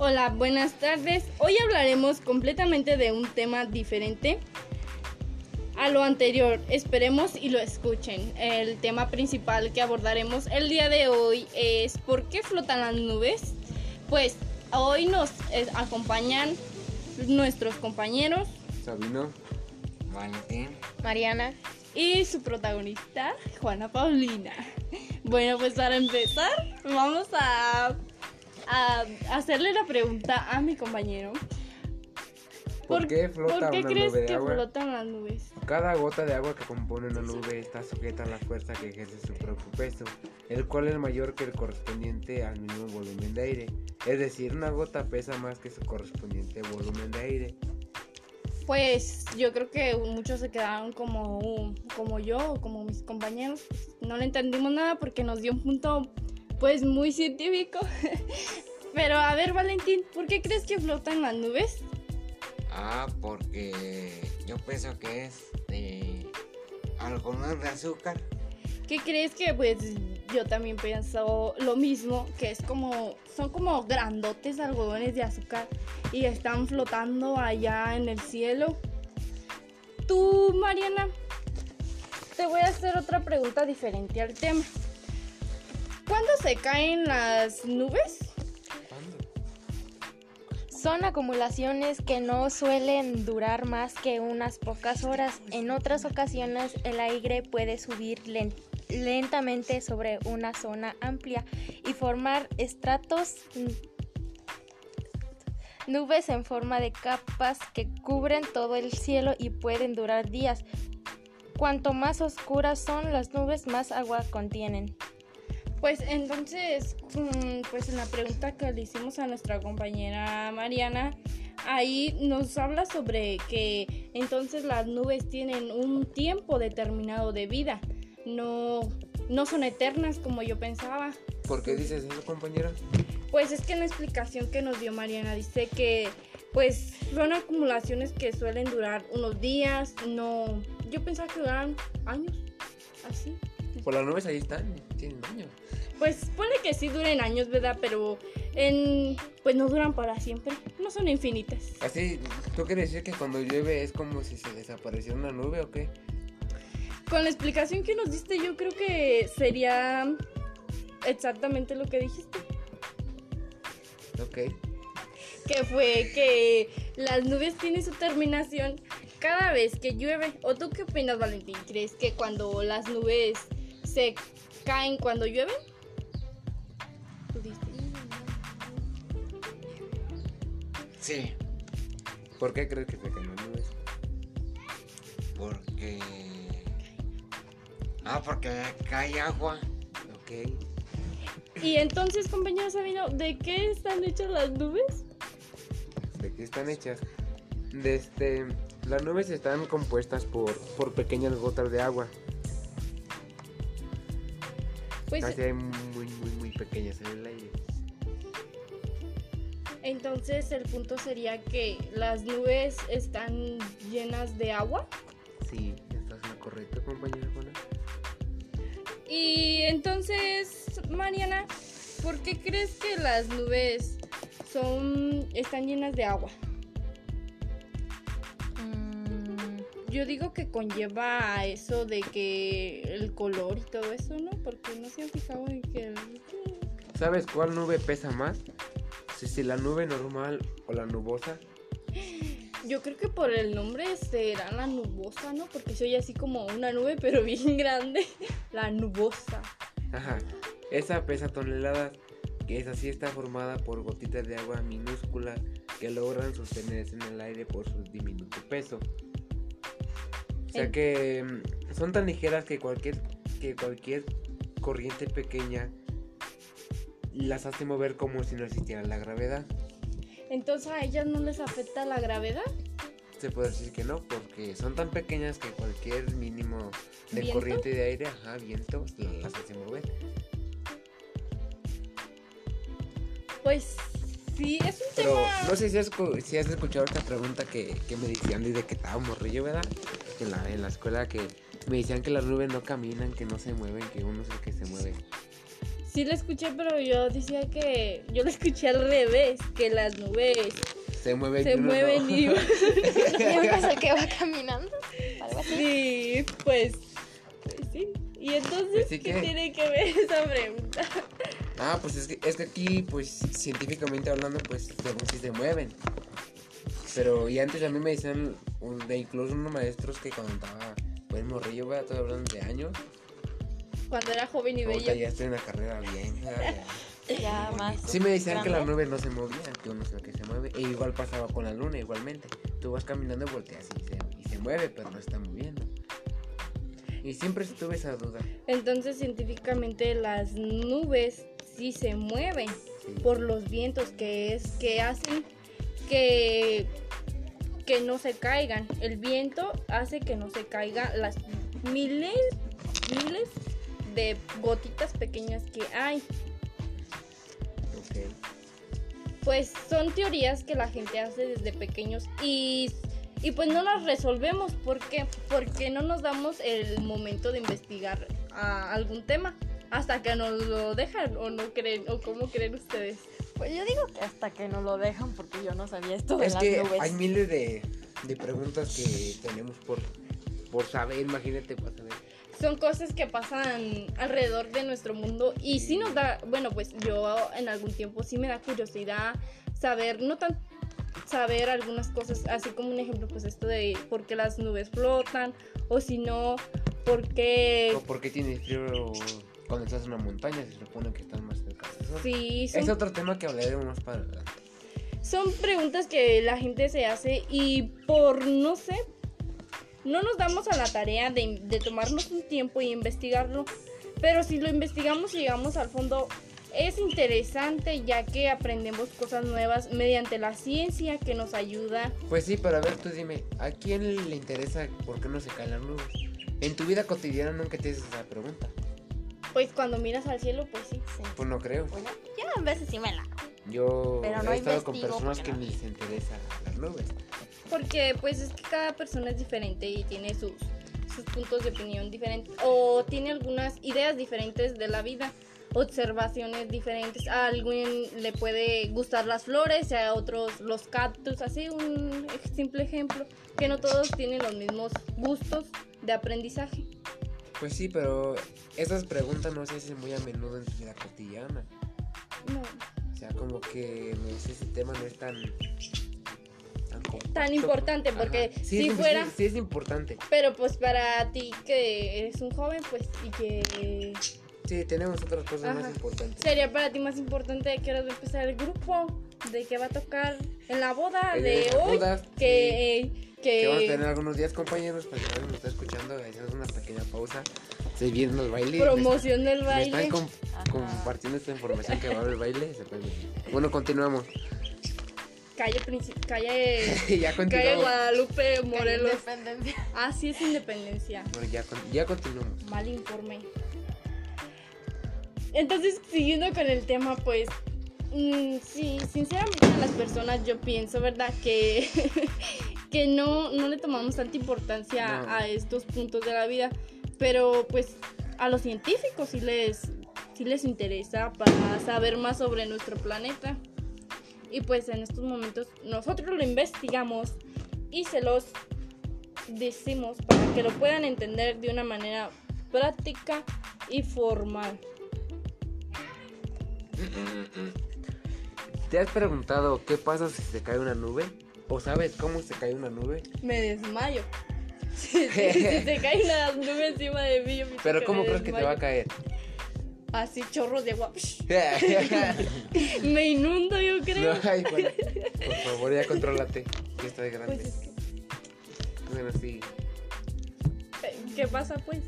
Hola, buenas tardes. Hoy hablaremos completamente de un tema diferente a lo anterior. Esperemos y lo escuchen. El tema principal que abordaremos el día de hoy es ¿por qué flotan las nubes? Pues hoy nos eh, acompañan nuestros compañeros Sabino, Valentín, Mariana. y su protagonista, Juana Paulina. Bueno, pues para empezar, vamos a, a hacerle la pregunta a mi compañero. ¿por qué flota ¿Por qué una crees nube de que agua? flotan las nubes? Cada gota de agua que compone una nube está sujeta a la fuerza que ejerce su propio peso, el cual es mayor que el correspondiente al mismo volumen de aire. Es decir, una gota pesa más que su correspondiente volumen de aire. Pues yo creo que muchos se quedaron como, como yo, o como mis compañeros. No le entendimos nada porque nos dio un punto pues muy científico. Pero a ver, Valentín, ¿por qué crees que flotan las nubes? Ah, porque yo pienso que es de algodón de azúcar. ¿Qué crees que pues yo también pienso lo mismo, que es como son como grandotes algodones de azúcar y están flotando allá en el cielo? Tú, Mariana, te voy a hacer otra pregunta diferente al tema. ¿Cuándo se caen las nubes? Son acumulaciones que no suelen durar más que unas pocas horas. En otras ocasiones el aire puede subir len- lentamente sobre una zona amplia y formar estratos n- nubes en forma de capas que cubren todo el cielo y pueden durar días. Cuanto más oscuras son las nubes, más agua contienen. Pues entonces, mm, pues en la pregunta que le hicimos a nuestra compañera Mariana, ahí nos habla sobre que entonces las nubes tienen un tiempo determinado de vida, no, no son eternas como yo pensaba. ¿Por qué dices eso, compañera? Pues es que en la explicación que nos dio Mariana dice que pues son acumulaciones que suelen durar unos días, no, yo pensaba que duraran años, así. Pues las nubes ahí están, tienen años. Pues pone que sí duren años, ¿verdad? Pero en pues no duran para siempre, no son infinitas. Así, ¿tú quieres decir que cuando llueve es como si se desapareciera una nube o qué? Con la explicación que nos diste, yo creo que sería exactamente lo que dijiste, Ok. que fue que las nubes tienen su terminación cada vez que llueve. ¿O tú qué opinas, Valentín? ¿Crees que cuando las nubes se caen cuando llueve? Sí, ¿Por qué crees que se caen las nubes? porque... Ah, porque cae agua. Ok. Y entonces, compañero Sabino, ¿de qué están hechas las nubes? ¿De qué están hechas? De este, las nubes están compuestas por, por pequeñas gotas de agua. Pues Casi muy, muy, muy pequeñas en el aire. Entonces el punto sería que las nubes están llenas de agua. Sí, estás en lo correcto, compañera Juana. Y entonces, Mariana, ¿por qué crees que las nubes son están llenas de agua? Yo digo que conlleva a eso de que el color y todo eso, ¿no? Porque no se han fijado en que el- ¿Sabes cuál nube pesa más? Si, si la nube normal o la nubosa. Yo creo que por el nombre será la nubosa, ¿no? Porque soy así como una nube, pero bien grande. La nubosa. Ajá. Esa pesa toneladas, que esa sí está formada por gotitas de agua minúsculas que logran sostenerse en el aire por su diminuto peso. O sea que mm, son tan ligeras que cualquier, que cualquier corriente pequeña las hace mover como si no existiera la gravedad. Entonces a ellas no les afecta la gravedad. Se puede decir que no, porque son tan pequeñas que cualquier mínimo de ¿Viento? corriente de aire, ajá, viento, las hace mover. Pues sí, es un Pero tema. no sé si has, si has escuchado esta pregunta que, que me decían desde que estaba morrillo, ¿verdad? En la, en la escuela que me decían que las nubes no caminan, que no se mueven, que uno es el que se mueve. Sí la escuché, pero yo decía que yo la escuché al revés, que las nubes Se mueven. se y uno mueven no. y Y uno es el que va caminando. Algo así. sí, pues, pues sí. Y entonces, Pues sí ¿qué que- tiene que ver esa pregunta? Ah, pues es que, es que aquí, pues científicamente hablando, pues según sí se mueven. Pero y antes a mí me decían, un- de incluso unos maestros que cuando estaba, pues morrillo, voy estar hablando de años. Cuando era joven y bello. ya estoy en la carrera bien. ya, más. Sí me decían que las nubes no se movían, que uno es el que se mueve. E igual pasaba con la luna, igualmente. Tú vas caminando y volteas y se, y se mueve, pero no está moviendo. Y siempre tuve esa duda. Entonces, científicamente las nubes sí se mueven Sí. por los vientos que es que hacen que que no se caigan. El viento hace que no se caigan las miles miles de gotitas pequeñas que hay. Pues son teorías que la gente hace desde pequeños y, y pues no las resolvemos. ¿Por qué? Porque no nos damos el momento de investigar ah, algún tema hasta que nos lo dejan o no creen o cómo creen ustedes. Pues yo digo que hasta que no lo dejan porque yo no sabía esto de Es las que nubes. hay miles de, de preguntas que tenemos por, por saber, imagínate, para saber. Son cosas que pasan alrededor de nuestro mundo y sí nos da, bueno, pues yo en algún tiempo sí me da curiosidad saber, no tan saber algunas cosas, así como un ejemplo, pues esto de por qué las nubes flotan o si no, por qué... O por qué tienes frío cuando estás en una montaña, se supone que estás más cerca del sol. Sí, Es son, otro tema que hablaremos más para adelante. son preguntas que la gente se hace y por, no sé, no nos damos a la tarea de, de tomarnos un tiempo y investigarlo, pero si lo investigamos y llegamos al fondo, es interesante ya que aprendemos cosas nuevas mediante la ciencia que nos ayuda. Pues sí, pero a ver, tú dime, ¿a quién le interesa por qué no se caen las nubes? En tu vida cotidiana nunca te haces esa pregunta. Pues cuando miras al cielo, pues sí. Sí. Pues no creo. Bueno, yo a veces sí me la. Yo Pero no he estado con personas que no. ni les interesa las nubes. Porque pues es que cada persona es diferente y tiene sus, sus puntos de opinión diferentes o tiene algunas ideas diferentes de la vida, observaciones diferentes. A alguien le puede gustar las flores, a otros los cactus, así un simple ejemplo, que no todos tienen los mismos gustos de aprendizaje. Pues sí, pero esas preguntas no se hacen muy a menudo en tu vida cotidiana. No, O sea, como que sé, ese tema no es tan... Tan, importante, porque Sí, si es, fuera- Sí, sí es importante. pero pues para ti que eres un joven, pues y que Sí, tenemos otras cosas Ajá. más importantes. sería para ti más importante de qué hora va a empezar el grupo, de qué va a tocar en la boda En de hoy, bodas, que, Que vamos a que tener algunos días, compañeros, para que nos está escuchando, hacemos una pequeña pausa. Se vienen los bailes. promoción del Me están baile. Ajá. compartiendo esta información que va a haber baile. se puede- Bueno, continuamos. Calle, calle, ya calle. Guadalupe, Morelos. Independencia. Así es independencia. Bueno, ya, con- ya continuamos. Mal informe. Entonces, siguiendo con el tema, pues, sí, sinceramente a las personas yo pienso, ¿verdad? Que, que no, no le tomamos tanta importancia No. a estos puntos de la vida, pero pues a los científicos sí les, sí les interesa para saber más sobre nuestro planeta. Y pues en estos momentos nosotros lo investigamos y se los decimos para que lo puedan entender de una manera práctica y formal. ¿Te has preguntado qué pasa si se cae una nube? ¿O sabes cómo se cae una nube? Me desmayo. Si, si- si se cae una nube encima de mí, yo pienso Pero ¿cómo me crees que te va a caer? Así chorros de agua. Me inundo, yo creo. No, ay, Juan, por favor, ya contrólate. Que estoy grande. Pues es que, Bueno, sí. eh, ¿qué pasa pues?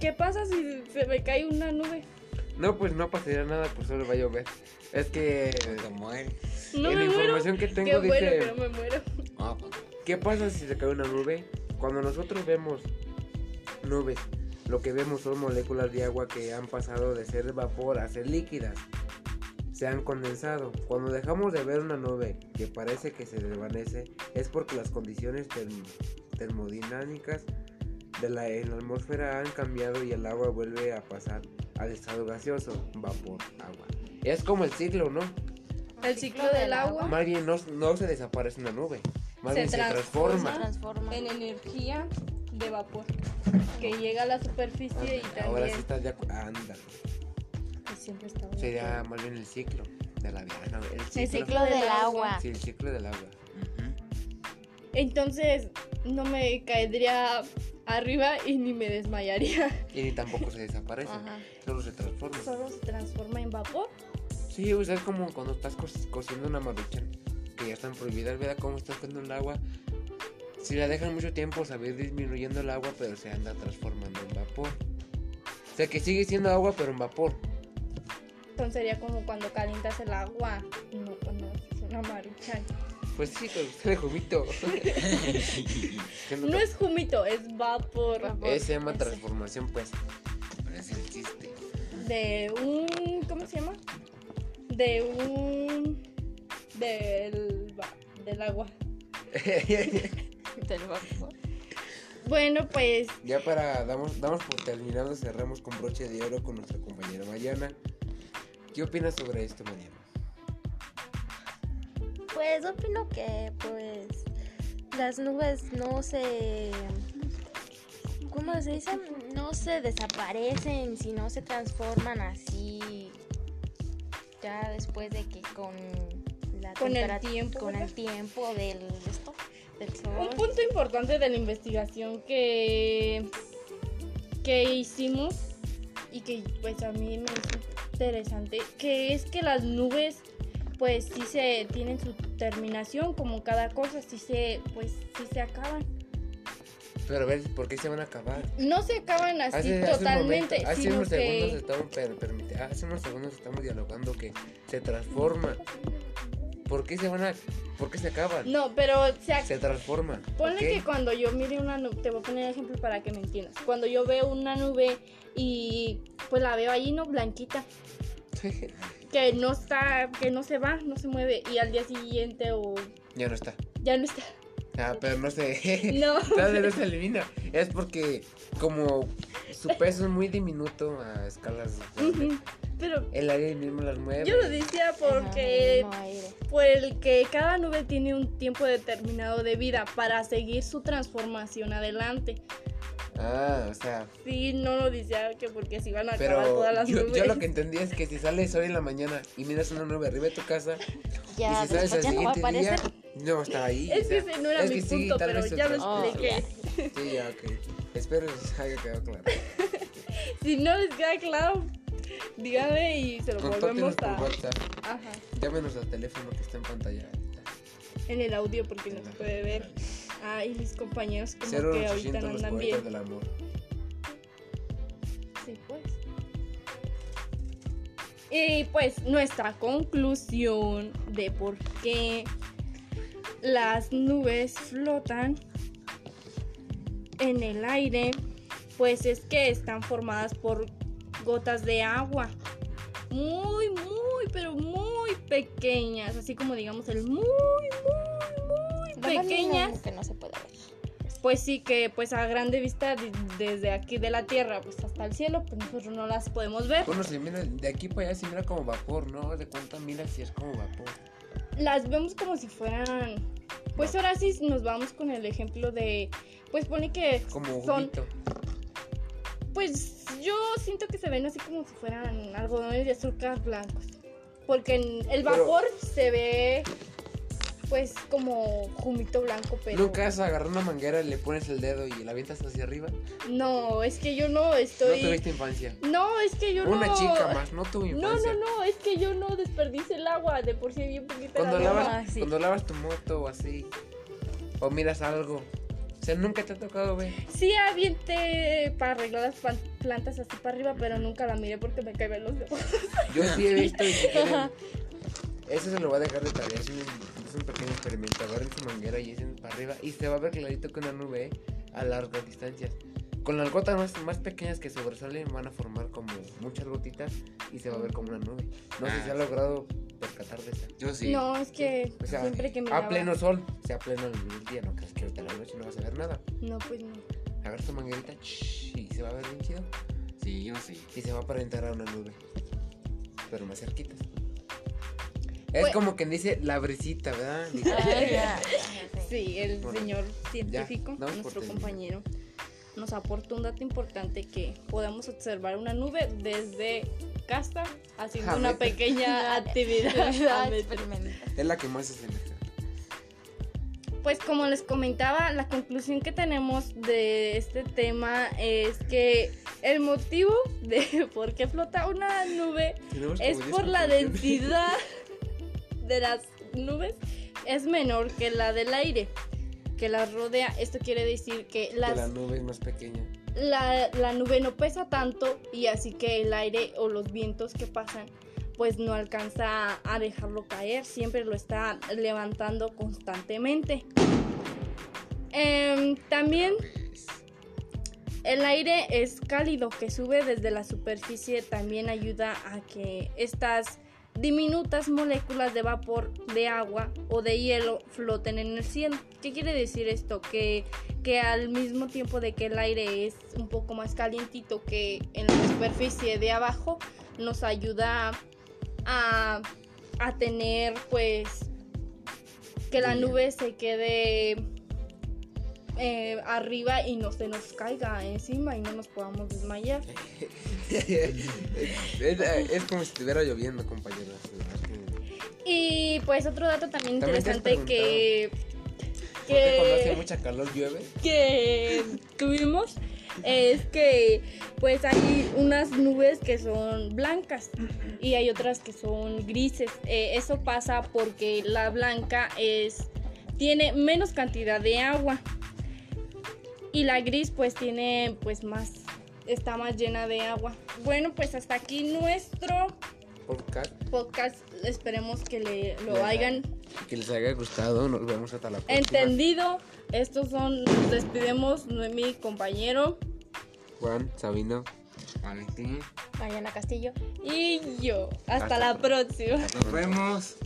¿Qué pasa si se me cae una nube? No, pues no pasaría nada, pues solo va a llover. Es que Te mueres. No en me la muero. información que tengo Qué bueno dice, que no me muero. No, pues, ¿qué pasa si se cae una nube? Cuando nosotros vemos nubes, lo que vemos son moléculas de agua que han pasado de ser vapor a ser líquidas. Se han condensado. Cuando dejamos de ver una nube que parece que se desvanece, es porque las condiciones term- termodinámicas de la, en la atmósfera han cambiado y el agua vuelve a pasar al estado gaseoso, vapor, agua. Es como el ciclo, ¿no? El ciclo del agua Más bien no, no se desaparece una nube, más Se bien se Se transforma. transforma. en energía de vapor que llega a la superficie y Ah, Ahora sí también estás acuerdo. Ándale. siempre Sería más bien el ciclo de la vida. no, el El ciclo. ciclo del agua. Sí, el ciclo del agua. entonces no me caería arriba y ni me desmayaría. Y ni tampoco se desaparece, Ajá. solo se transforma. Solo se transforma en vapor. Sí, o sea, es como cuando estás co- cociendo una maruchan, que ya están prohibidas, ¿verdad? Como estás cociendo el agua. Si la dejan mucho tiempo, se va disminuyendo el agua, pero se anda transformando en vapor. O sea, que sigue siendo agua, pero en vapor. Entonces sería como cuando calientas el agua, no cuando haces una maruchan. Pues sí, pero sale jumito. No es jumito, es vapor. Vapor. Ese se llama Ese. transformación, pues. Pero es el chiste. De un. ¿Cómo se llama? De un. Del, del agua. Del vapor. Bueno, pues ya para, damos, damos por terminado, cerramos con broche de oro con nuestra compañera Mariana. ¿Qué opinas sobre esto, Mariana? Pues opino que pues las nubes no se ¿cómo se dice? No se desaparecen, sino se transforman así ya después de que con la Con el tiempo, con ¿verdad? el tiempo del esto, del sol. un punto importante de la investigación que, que hicimos y que pues a mí me hizo interesante, que es que las nubes pues sí se tienen su terminación como cada cosa, sí se pues sí se acaban. Pero a ver, ¿por qué se van a acabar? No se acaban así Hace, hace un totalmente, momento- hace sino unos segundos que estamos, per- permite- hace unos segundos estamos dialogando que se transforma. ¿Por qué se van a, por qué se acaban? no, pero se Se transforma. Ponle ¿ok? que cuando yo mire una nube, te voy a poner ejemplo para que me entiendas. Cuando yo veo una nube y pues la veo ahí, ¿no? Blanquita, que no está, que no se va, no se mueve y al día siguiente o ya no está. ya no está. Ah, pero no se. No. No se elimina. Es porque como su peso es muy diminuto a escalas. Pero el aire mismo las mueve. yo lo decía porque por el que cada nube tiene un tiempo determinado de vida para seguir su transformación adelante. Ah, o sea, Sí, no lo decía que porque se iban a pero acabar todas las yo, nubes. yo lo que entendí es que si sales hoy en la mañana y miras una nube arriba de tu casa Ya y si sales al ya no siguiente día, no está ahí. Es que ese no era es mi que sí, punto, tal pero ya lo expliqué. Sí, ya, ok. Espero que les haya quedado claro. Si no les queda claro, díganme y se lo volvemos por a. WhatsApp. Ajá. Llámenos al teléfono que está en pantalla. En el audio porque no se puede ver. Ah, y mis compañeros como que 0800 ahorita no andan bien. del amor. Sí, pues. Y pues nuestra conclusión de por qué las nubes flotan en el aire, pues es que están formadas por gotas de agua. Muy, muy, pero muy pequeñas. Así como digamos el muy, muy, pequeñas. que no se puede ver. Pues sí, que pues a grande vista de- desde aquí de la tierra pues hasta el cielo, pues nosotros no las podemos ver. Bueno, se mira, de aquí para allá se mira como vapor, ¿no? De cuánto mira si es como vapor. Las vemos como si fueran... Pues ahora sí nos vamos con el ejemplo de... Pues pone que Como son... juguito. Pues yo siento que se ven así como si fueran algodones de azúcar blancos. Porque en el Pero- vapor se ve pues como jumito blanco, pero... Nunca has agarrado una manguera y le pones el dedo y la avientas hacia arriba. No, es que yo no No estoy... tuviste infancia. No, es que yo Una no... chica más, no tuvo No, infancia. no, no, es que yo no desperdice el agua, de por sí bien poquita Cuando agua. lavas, Ah, sí. cuando lavas tu moto o así, o miras algo, o sea, nunca te ha tocado ver. Sí avienté para arreglar las plantas así para arriba, pero nunca la miré porque me caían los dedos. Yo sí he visto y si quieren, eso se lo voy a dejar de tarea, es un, es un pequeño experimento, agarren su manguera y echen para arriba y se va a ver clarito que una nube a largas distancias. Con las gotas más, más pequeñas que sobresalen van a formar como muchas gotitas y se va a ver como una nube. No sé si ha logrado percatar de eso. Yo sí. No, es que O sea, siempre que me a pleno sol, o sea, a pleno del día, no crees que ahorita en la noche no vas a ver nada. No, pues no. agarra tu manguerita shh, y se va a ver bien chido. Sí, yo sí. Y se va para entrar a una nube. Pero más cerquitas. Es Pues- como quien dice la brisita, ¿verdad? Ay, ya. Sí, el Bueno, señor científico, nuestro compañero, nos aportó un dato importante que podemos observar una nube desde casa haciendo Ah, una pequeña actividad. Ah, es la que más se asemeja. Pues como les comentaba, la conclusión que tenemos de este tema es que el motivo de por qué flota una nube Tenemos es como 10 por la densidad de las nubes es menor que la del aire que las rodea. Esto quiere decir que, la nube es más pequeña. la, la nube no pesa tanto y así que el aire o los vientos que pasan pues no alcanza a dejarlo caer, siempre lo está levantando constantemente. Em, también el aire es cálido que sube desde la superficie también ayuda a que estas diminutas moléculas de vapor de agua o de hielo floten en el cielo. ¿Qué quiere decir esto? Que, que al mismo tiempo de que el aire es un poco más calientito que en la superficie de abajo, nos ayuda a, a tener pues que la nube se quede eh, arriba y no se nos caiga encima y no nos podamos desmayar. es, es como si estuviera lloviendo, compañeros. Que- Y pues otro dato también interesante que, ¿Por qué cuando hace que, mucha calor llueve? que tuvimos es que pues hay unas nubes que son blancas y hay otras que son grises. Eh, eso pasa porque la blanca es tiene menos cantidad de agua y la gris pues tiene pues más está más llena de agua. Bueno, pues hasta aquí nuestro Podcast. podcast. Esperemos que le, lo Les- hayan Que les haya gustado. Nos vemos hasta la próxima. entendido. Estos son, nos despedimos, mi compañero Juan, Sabino. Valentín. Mariana Castillo. y yo. Hasta, Hasta la próxima. Nos vemos.